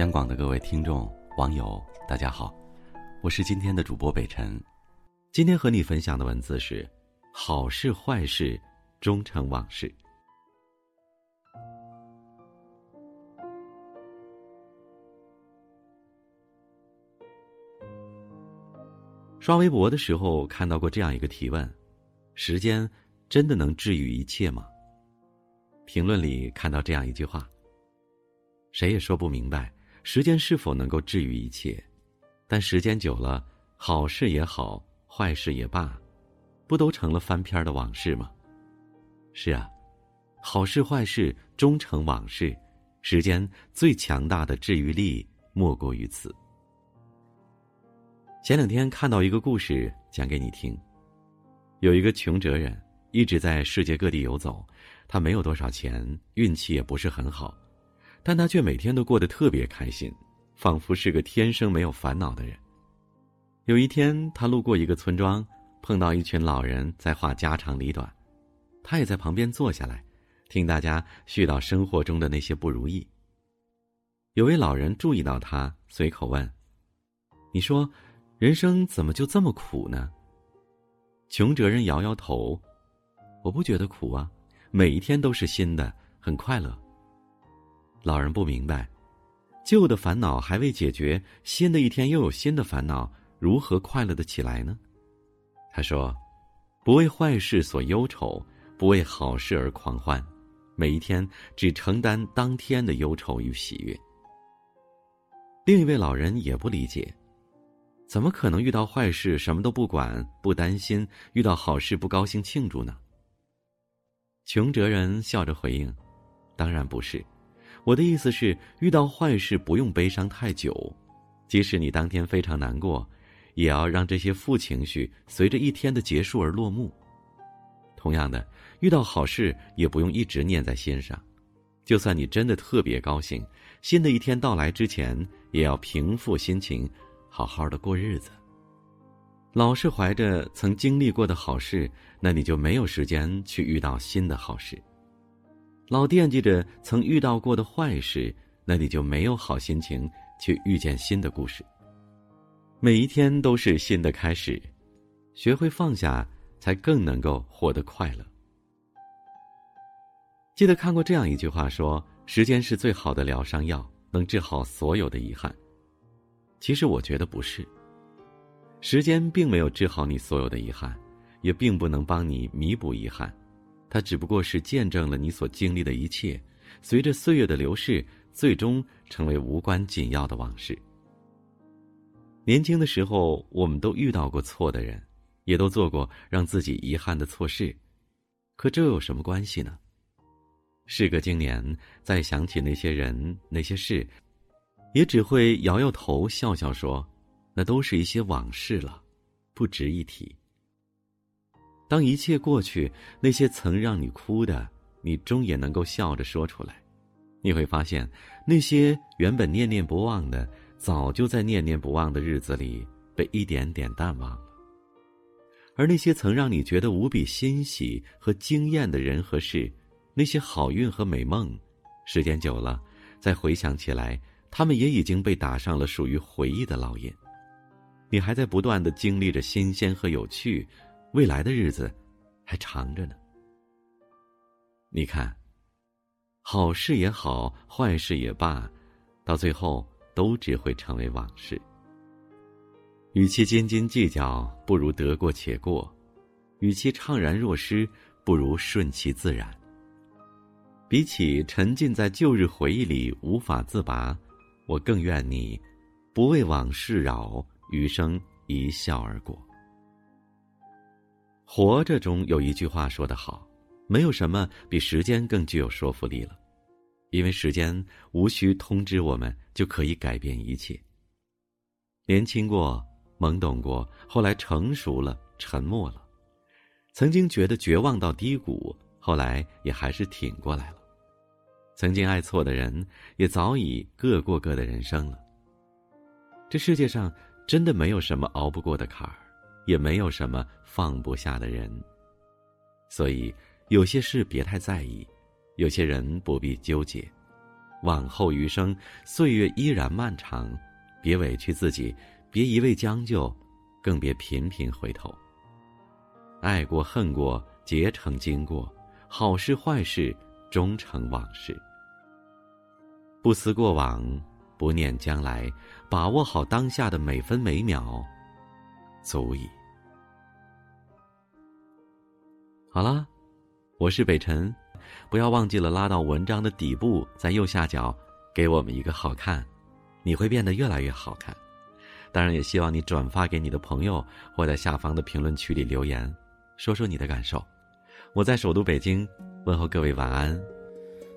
央广的各位听众、网友，大家好，我是今天的主播北辰。今天和你分享的文字是：好事坏事，终成往事。刷微博的时候看到过这样一个提问：时间真的能治愈一切吗？评论里看到这样一句话。谁也说不明白，时间是否能够治愈一切，但时间久了，好事也好，坏事也罢，不都成了翻篇的往事吗？是啊，好事坏事终成往事，时间最强大的治愈力莫过于此。前两天看到一个故事，讲给你听。有一个穷哲人，一直在世界各地游走，他没有多少钱，运气也不是很好。但他却每天都过得特别开心，仿佛是个天生没有烦恼的人。有一天，他路过一个村庄，碰到一群老人在话家长里短，他也在旁边坐下来，听大家絮叨生活中的那些不如意。有位老人注意到他，随口问：“你说，人生怎么就这么苦呢？”穷哲人摇摇头：“我不觉得苦啊，每一天都是新的，很快乐。”老人不明白，旧的烦恼还未解决，新的一天又有新的烦恼，如何快乐的起来呢？他说：“不为坏事所忧愁，不为好事而狂欢，每一天只承担当天的忧愁与喜悦。”另一位老人也不理解，怎么可能遇到坏事什么都不管不担心，遇到好事不高兴庆祝呢？穷哲人笑着回应：“当然不是。”我的意思是，遇到坏事不用悲伤太久，即使你当天非常难过，也要让这些负情绪随着一天的结束而落幕。同样的，遇到好事也不用一直念在心上，就算你真的特别高兴，新的一天到来之前，也要平复心情，好好的过日子。老是怀着曾经历过的好事，那你就没有时间去遇到新的好事。老惦记着曾遇到过的坏事，那你就没有好心情去遇见新的故事。每一天都是新的开始，学会放下，才更能够活得快乐。记得看过这样一句话说：“时间是最好的疗伤药，能治好所有的遗憾。”其实我觉得不是，时间并没有治好你所有的遗憾，也并不能帮你弥补遗憾。它只不过是见证了你所经历的一切，随着岁月的流逝，最终成为无关紧要的往事。年轻的时候，我们都遇到过错的人，也都做过让自己遗憾的错事，可这有什么关系呢？事隔经年，再想起那些人、那些事，也只会摇摇头，笑笑说：“那都是一些往事了，不值一提。”当一切过去，那些曾让你哭的，你终也能够笑着说出来。你会发现，那些原本念念不忘的，早就在念念不忘的日子里被一点点淡忘了。而那些曾让你觉得无比欣喜和惊艳的人和事，那些好运和美梦，时间久了，再回想起来，他们也已经被打上了属于回忆的烙印。你还在不断的经历着新鲜和有趣。未来的日子还长着呢。你看，好事也好，坏事也罢，到最后都只会成为往事。与其斤斤计较，不如得过且过；与其怅然若失，不如顺其自然。比起沉浸在旧日回忆里无法自拔，我更愿你不为往事扰，余生一笑而过。活着中有一句话说得好，没有什么比时间更具有说服力了，因为时间无需通知我们就可以改变一切。年轻过，懵懂过，后来成熟了，沉默了，曾经觉得绝望到低谷，后来也还是挺过来了。曾经爱错的人，也早已各过各的人生了。这世界上真的没有什么熬不过的坎儿。也没有什么放不下的人，所以有些事别太在意，有些人不必纠结。往后余生，岁月依然漫长，别委屈自己，别一味将就，更别频频回头。爱过恨过，皆成经过，好事坏事，终成往事。不思过往，不念将来，把握好当下的每分每秒，足矣。好了，我是北辰。不要忘记了拉到文章的底部，在右下角给我们一个好看，你会变得越来越好看。当然，也希望你转发给你的朋友，或在下方的评论区里留言，说说你的感受。我在首都北京问候各位晚安。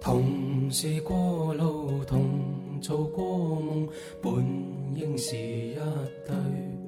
同是过路，同做过梦，本应是一对。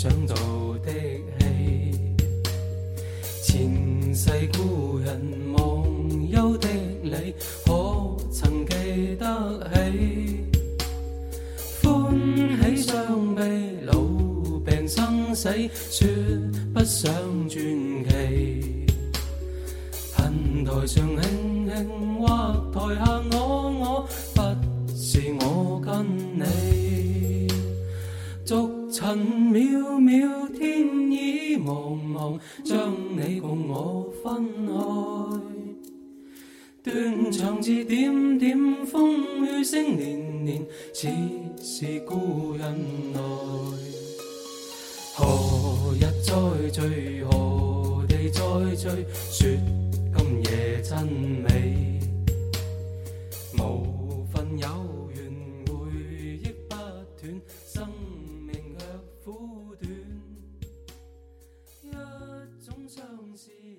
想到的戏，前世故人忘忧的你，可曾记得起？欢喜伤悲老病生死，说不上传奇。恨台上轻轻，或台下我我，不是我跟你。尘渺渺，天已茫茫，将你共我分开。断肠字点点，风雨声年年，似是故人来。何日再聚？何地再聚？说今夜真美，无分有。see.